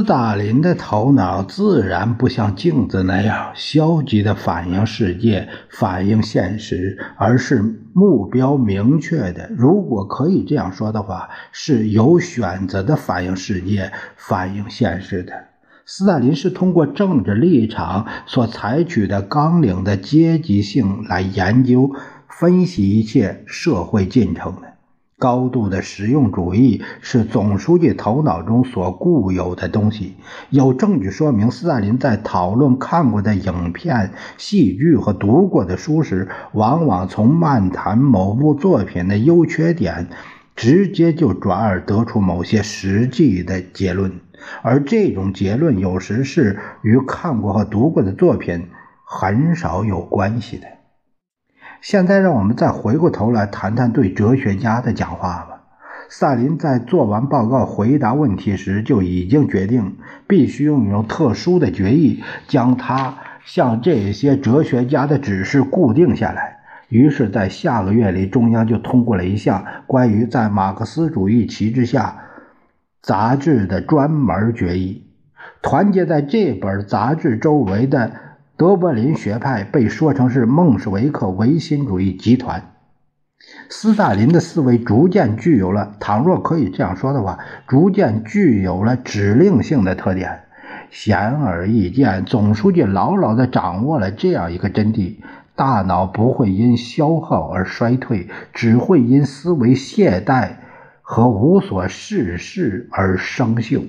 斯大林的头脑自然不像镜子那样消极的反映世界、反映现实，而是目标明确的。如果可以这样说的话，是有选择的反映世界、反映现实的。斯大林是通过政治立场所采取的纲领的阶级性来研究、分析一切社会进程的。高度的实用主义是总书记头脑中所固有的东西。有证据说明，斯大林在讨论看过的影片、戏剧和读过的书时，往往从漫谈某部作品的优缺点，直接就转而得出某些实际的结论。而这种结论有时是与看过和读过的作品很少有关系的。现在让我们再回过头来谈谈对哲学家的讲话吧。萨林在做完报告、回答问题时就已经决定，必须用一种特殊的决议将他向这些哲学家的指示固定下来。于是，在下个月里，中央就通过了一项关于在马克思主义旗帜下杂志的专门决议。团结在这本杂志周围的。德柏林学派被说成是孟什维克唯心主义集团。斯大林的思维逐渐具有了，倘若可以这样说的话，逐渐具有了指令性的特点。显而易见，总书记牢牢地掌握了这样一个真谛：大脑不会因消耗而衰退，只会因思维懈怠和无所事事而生锈。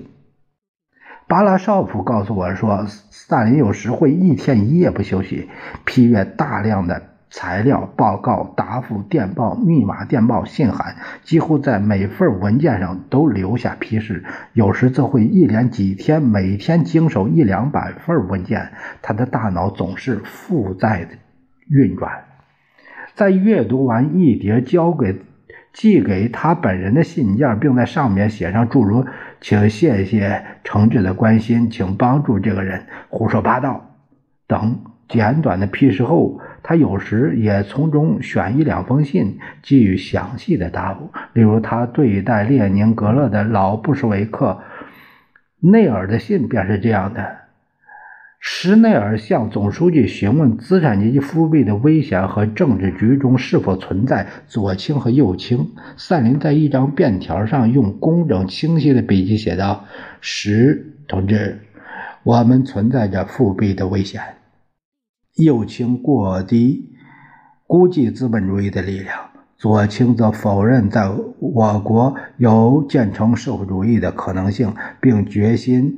巴拉绍普告诉我说，斯大林有时会一天一夜不休息，批阅大量的材料、报告、答复、电报、密码电报、信函，几乎在每份文件上都留下批示。有时则会一连几天，每天经手一两百份文件。他的大脑总是负载运转。在阅读完一叠交给。寄给他本人的信件，并在上面写上诸如“请谢谢诚挚的关心，请帮助这个人”“胡说八道”等简短的批示后，他有时也从中选一两封信，给予详细的答复。例如，他对待列宁格勒的老布什维克内尔的信便是这样的。施内尔向总书记询问资产阶级复辟的危险和政治局中是否存在左倾和右倾。萨林在一张便条上用工整清晰的笔迹写道：“十同志，我们存在着复辟的危险。右倾过低估计资本主义的力量，左倾则否认在我国有建成社会主义的可能性，并决心。”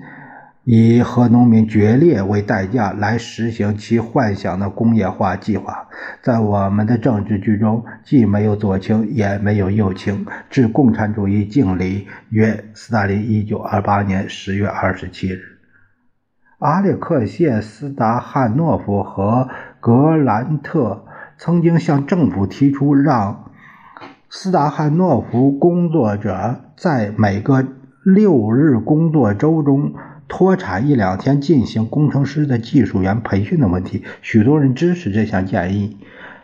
以和农民决裂为代价来实行其幻想的工业化计划，在我们的政治局中，既没有左倾，也没有右倾。致共产主义敬礼，约斯大林，一九二八年十月二十七日。阿列克谢·斯达汉诺夫和格兰特曾经向政府提出，让斯达汉诺夫工作者在每个六日工作周中。脱产一两天进行工程师的技术员培训的问题，许多人支持这项建议。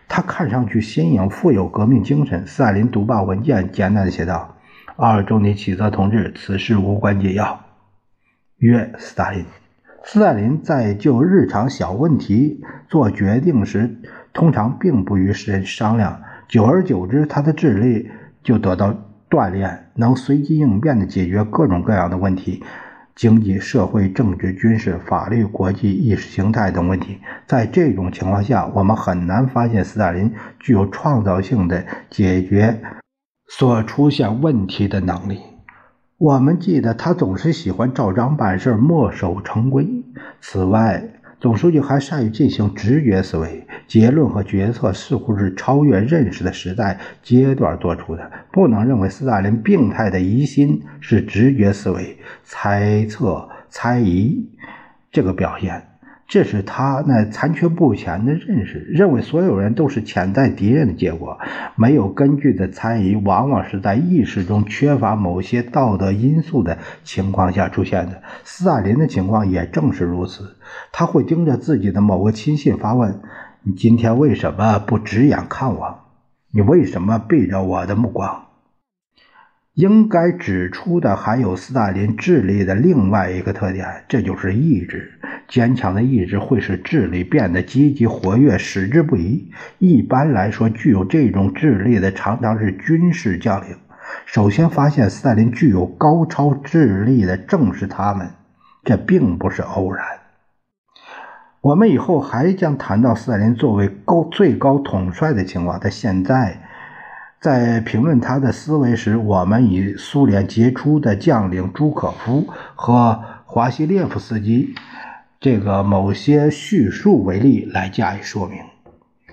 他看上去新颖，富有革命精神。斯大林读报文件简单的写道：“二周尼启泽同志，此事无关紧要。”约斯大林。斯大林在就日常小问题做决定时，通常并不与世人商量。久而久之，他的智力就得到锻炼，能随机应变地解决各种各样的问题。经济社会政治军事法律国际意识形态等问题，在这种情况下，我们很难发现斯大林具有创造性的解决所出现问题的能力。我们记得他总是喜欢照章办事，墨守成规。此外，总书记还善于进行直觉思维，结论和决策似乎是超越认识的时代阶段做出的。不能认为斯大林病态的疑心是直觉思维、猜测、猜疑这个表现。这是他那残缺不全的认识，认为所有人都是潜在敌人的结果。没有根据的猜疑，往往是在意识中缺乏某些道德因素的情况下出现的。斯大林的情况也正是如此，他会盯着自己的某个亲信发问：“你今天为什么不直眼看我？你为什么避着我的目光？”应该指出的还有斯大林智力的另外一个特点，这就是意志。坚强的意志会使智力变得积极活跃，矢志不移。一般来说，具有这种智力的常常是军事将领。首先发现斯大林具有高超智力的正是他们，这并不是偶然。我们以后还将谈到斯大林作为高最高统帅的情况，但现在。在评论他的思维时，我们以苏联杰出的将领朱可夫和华西列夫斯基这个某些叙述为例来加以说明。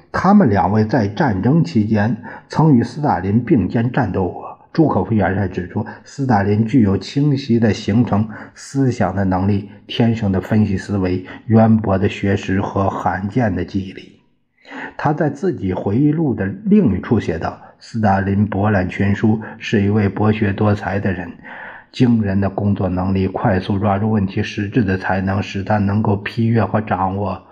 他们两位在战争期间曾与斯大林并肩战斗过。朱可夫元帅指出，斯大林具有清晰的形成思想的能力、天生的分析思维、渊博的学识和罕见的记忆力。他在自己回忆录的另一处写道。斯大林博览群书，是一位博学多才的人。惊人的工作能力、快速抓住问题实质的才能，使他能够批阅和掌握。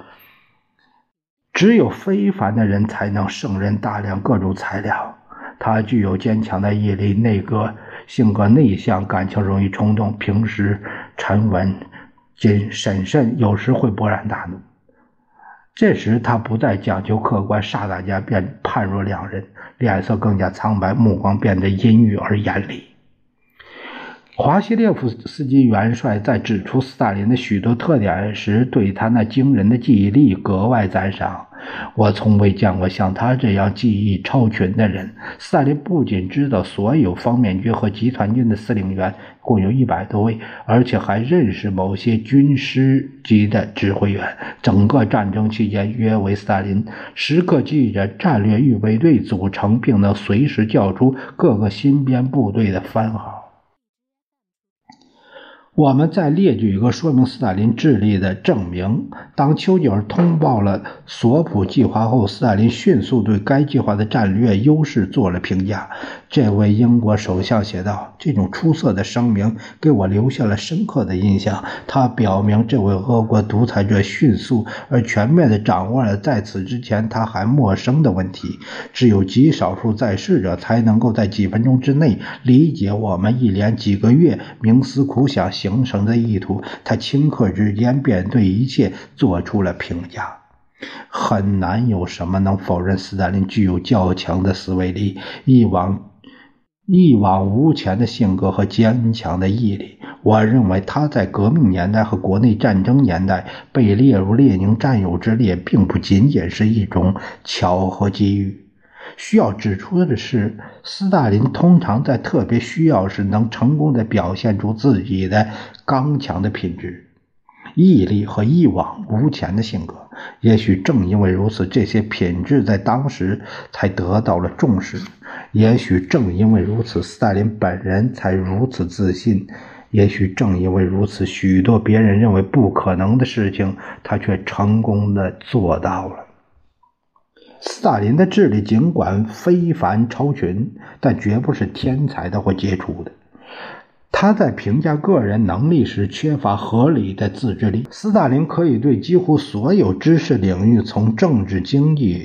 只有非凡的人才能胜任大量各种材料。他具有坚强的毅力，内格性格内向，感情容易冲动，平时沉稳、谨审慎，有时会勃然大怒。这时他不再讲究客观，霎那间便判若两人，脸色更加苍白，目光变得阴郁而严厉。华西列夫斯基元帅在指出斯大林的许多特点时，对他那惊人的记忆力格外赞赏。我从未见过像他这样记忆超群的人。斯大林不仅知道所有方面军和集团军的司令员共有一百多位，而且还认识某些军师级的指挥员。整个战争期间，约为斯大林时刻记着战略预备队组成，并能随时叫出各个新编部队的番号。我们再列举一个说明斯大林智力的证明。当丘吉尔通报了索普计划后，斯大林迅速对该计划的战略优势做了评价。这位英国首相写道：“这种出色的声明给我留下了深刻的印象。他表明这位俄国独裁者迅速而全面地掌握了在此之前他还陌生的问题。只有极少数在世者才能够在几分钟之内理解我们一连几个月冥思苦想。”形成的意图，他顷刻之间便对一切做出了评价。很难有什么能否认斯大林具有较强的思维力、一往一往无前的性格和坚强的毅力。我认为他在革命年代和国内战争年代被列入列宁战友之列，并不仅仅是一种巧合机遇。需要指出的是，斯大林通常在特别需要时能成功地表现出自己的刚强的品质、毅力和一往无前的性格。也许正因为如此，这些品质在当时才得到了重视。也许正因为如此，斯大林本人才如此自信。也许正因为如此，许多别人认为不可能的事情，他却成功的做到了。斯大林的智力尽管非凡超群，但绝不是天才的或杰出的。他在评价个人能力时缺乏合理的自制力。斯大林可以对几乎所有知识领域，从政治、经济。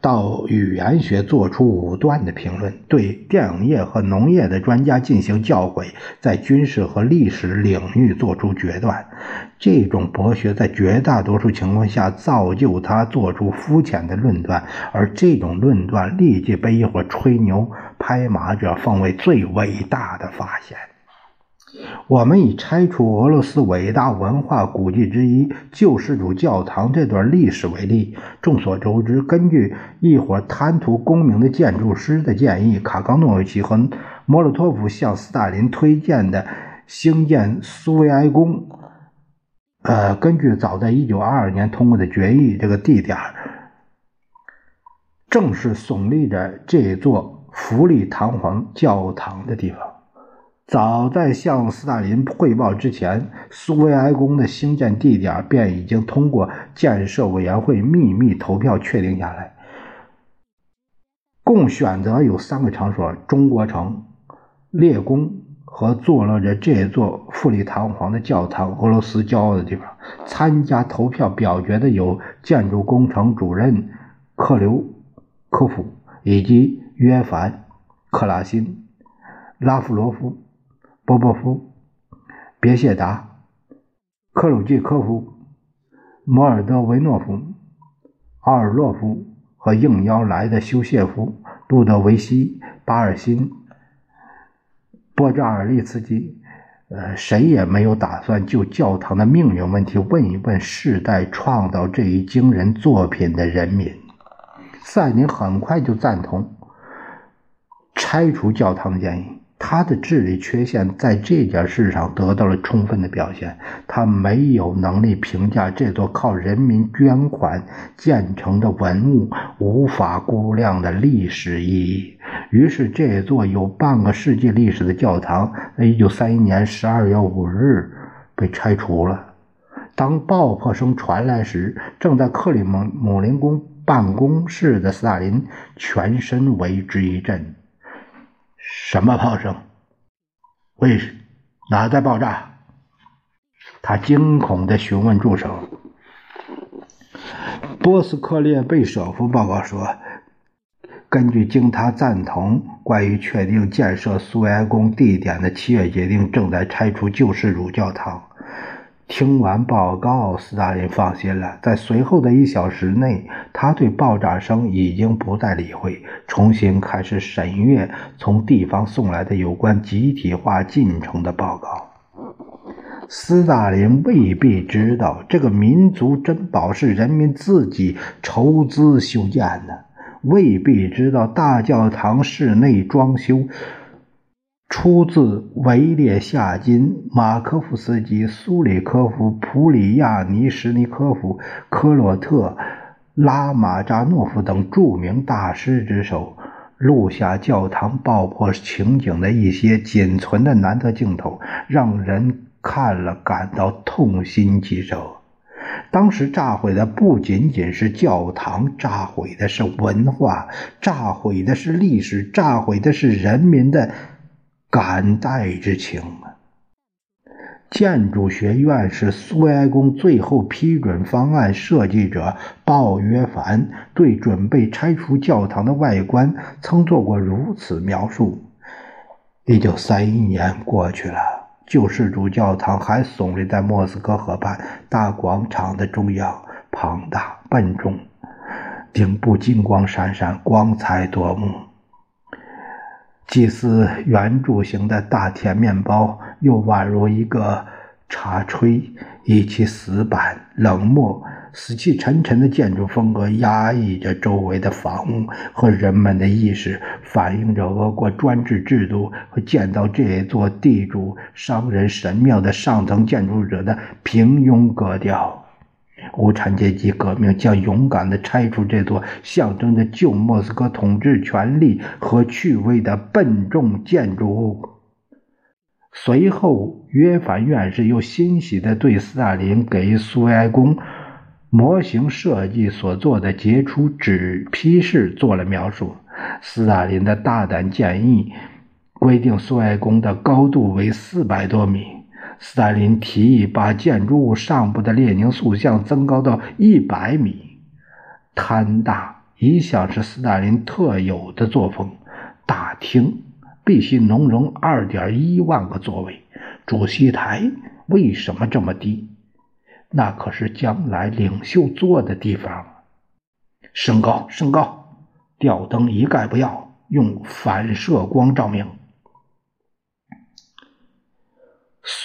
到语言学做出武断的评论，对电影业和农业的专家进行教诲，在军事和历史领域做出决断。这种博学在绝大多数情况下造就他做出肤浅的论断，而这种论断立即被一伙吹牛拍马者奉为最伟大的发现。我们以拆除俄罗斯伟大文化古迹之一救世主教堂这段历史为例。众所周知，根据一伙贪图功名的建筑师的建议，卡冈诺维奇和莫洛托夫向斯大林推荐的兴建苏维埃宫呃，根据早在一九二二年通过的决议，这个地点正是耸立着这座富丽堂皇教堂的地方。早在向斯大林汇报之前，苏维埃宫的兴建地点便已经通过建设委员会秘密投票确定下来。共选择有三个场所：中国城、列宫和坐落着这座富丽堂皇的教堂——俄罗斯骄傲的地方。参加投票表决的有建筑工程主任克留科夫以及约凡·克拉辛、拉夫罗夫。波波夫、别谢达、克鲁季科夫、摩尔德维诺夫、奥尔洛夫和应邀来的修谢夫、路德维希、巴尔辛、波扎尔利茨基，呃，谁也没有打算就教堂的命运问题问一问世代创造这一惊人作品的人民。赛宁很快就赞同拆除教堂的建议。他的智力缺陷在这件事上得到了充分的表现。他没有能力评价这座靠人民捐款建成的文物无法估量的历史意义。于是，这座有半个世纪历史的教堂，在一九三一年十二月五日被拆除了。当爆破声传来时，正在克里姆姆林宫办公室的斯大林全身为之一震。什么炮声？为哪在爆炸？他惊恐地询问助手。波斯克列贝舍夫报告说，根据经他赞同关于确定建设苏维埃宫地点的七月决定，正在拆除旧式主教堂。听完报告，斯大林放心了。在随后的一小时内，他对爆炸声已经不再理会，重新开始审阅从地方送来的有关集体化进程的报告。斯大林未必知道，这个民族珍宝是人民自己筹资修建的，未必知道大教堂室内装修。出自维列夏金、马科夫斯基、苏里科夫、普里亚尼什尼科夫、科洛特、拉马扎诺夫等著名大师之手，录下教堂爆破情景的一些仅存的难得镜头，让人看了感到痛心疾首。当时炸毁的不仅仅是教堂，炸毁的是文化，炸毁的是历史，炸毁的是人民的。感戴之情啊！建筑学院是苏维埃宫最后批准方案设计者鲍约凡对准备拆除教堂的外观曾做过如此描述：一九三一年过去了，救世主教堂还耸立在莫斯科河畔大广场的中央，庞大笨重，顶部金光闪闪，光彩夺目。祭司圆柱形的大铁面包，又宛如一个茶炊，以其死板、冷漠、死气沉沉的建筑风格，压抑着周围的房屋和人们的意识，反映着俄国专制制度和建造这座地主商人神庙的上层建筑者的平庸格调。无产阶级革命将勇敢地拆除这座象征着旧莫斯科统治权力和趣味的笨重建筑物。随后，约凡院士又欣喜地对斯大林给苏维埃宫模型设计所做的杰出纸批示做了描述。斯大林的大胆建议规定苏维埃宫的高度为四百多米。斯大林提议把建筑物上部的列宁塑像增高到一百米。贪大一向是斯大林特有的作风。大厅必须能容二点一万个座位。主席台为什么这么低？那可是将来领袖坐的地方。升高，升高！吊灯一概不要，用反射光照明。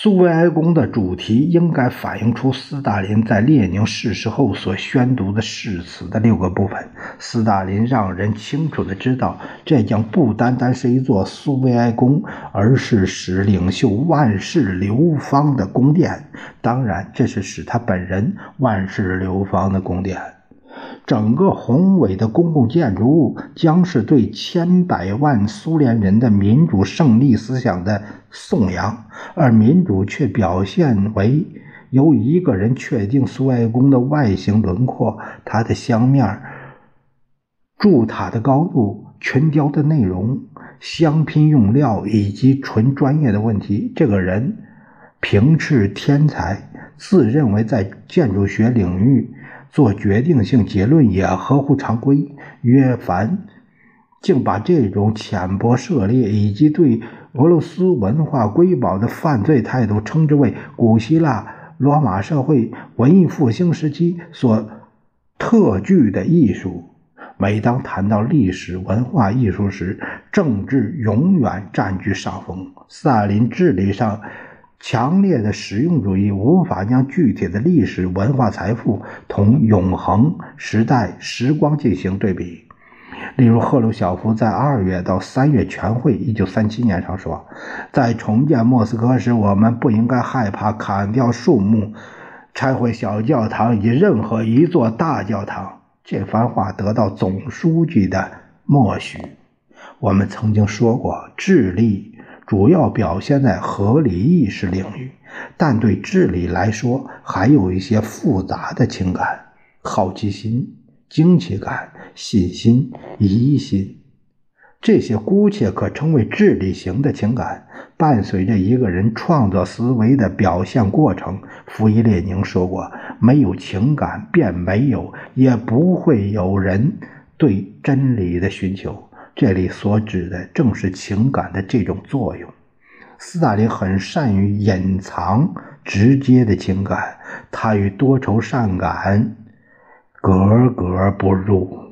苏维埃宫的主题应该反映出斯大林在列宁逝世后所宣读的誓词的六个部分。斯大林让人清楚地知道，这将不单单是一座苏维埃宫，而是使领袖万世流芳的宫殿。当然，这是使他本人万世流芳的宫殿。整个宏伟的公共建筑物将是对千百万苏联人的民主胜利思想的颂扬，而民主却表现为由一个人确定苏维埃宫的外形轮廓、它的香面、柱塔的高度、群雕的内容、镶拼用料以及纯专业的问题。这个人平斥天才，自认为在建筑学领域。做决定性结论也合乎常规。约凡竟把这种浅薄涉猎以及对俄罗斯文化瑰宝的犯罪态度称之为古希腊罗马社会文艺复兴时期所特具的艺术。每当谈到历史文化艺术时，政治永远占据上风。斯大林治理上。强烈的实用主义无法将具体的历史文化财富同永恒时代时光进行对比。例如，赫鲁晓夫在二月到三月全会（一九三七年）上说：“在重建莫斯科时，我们不应该害怕砍掉树木、拆毁小教堂以及任何一座大教堂。”这番话得到总书记的默许。我们曾经说过，智力。主要表现在合理意识领域，但对智力来说，还有一些复杂的情感：好奇心、惊奇感、信心、疑心。这些姑且可称为智力型的情感，伴随着一个人创作思维的表现过程。弗伊列宁说过：“没有情感，便没有，也不会有人对真理的寻求。”这里所指的正是情感的这种作用。斯大林很善于隐藏直接的情感，他与多愁善感格格不入。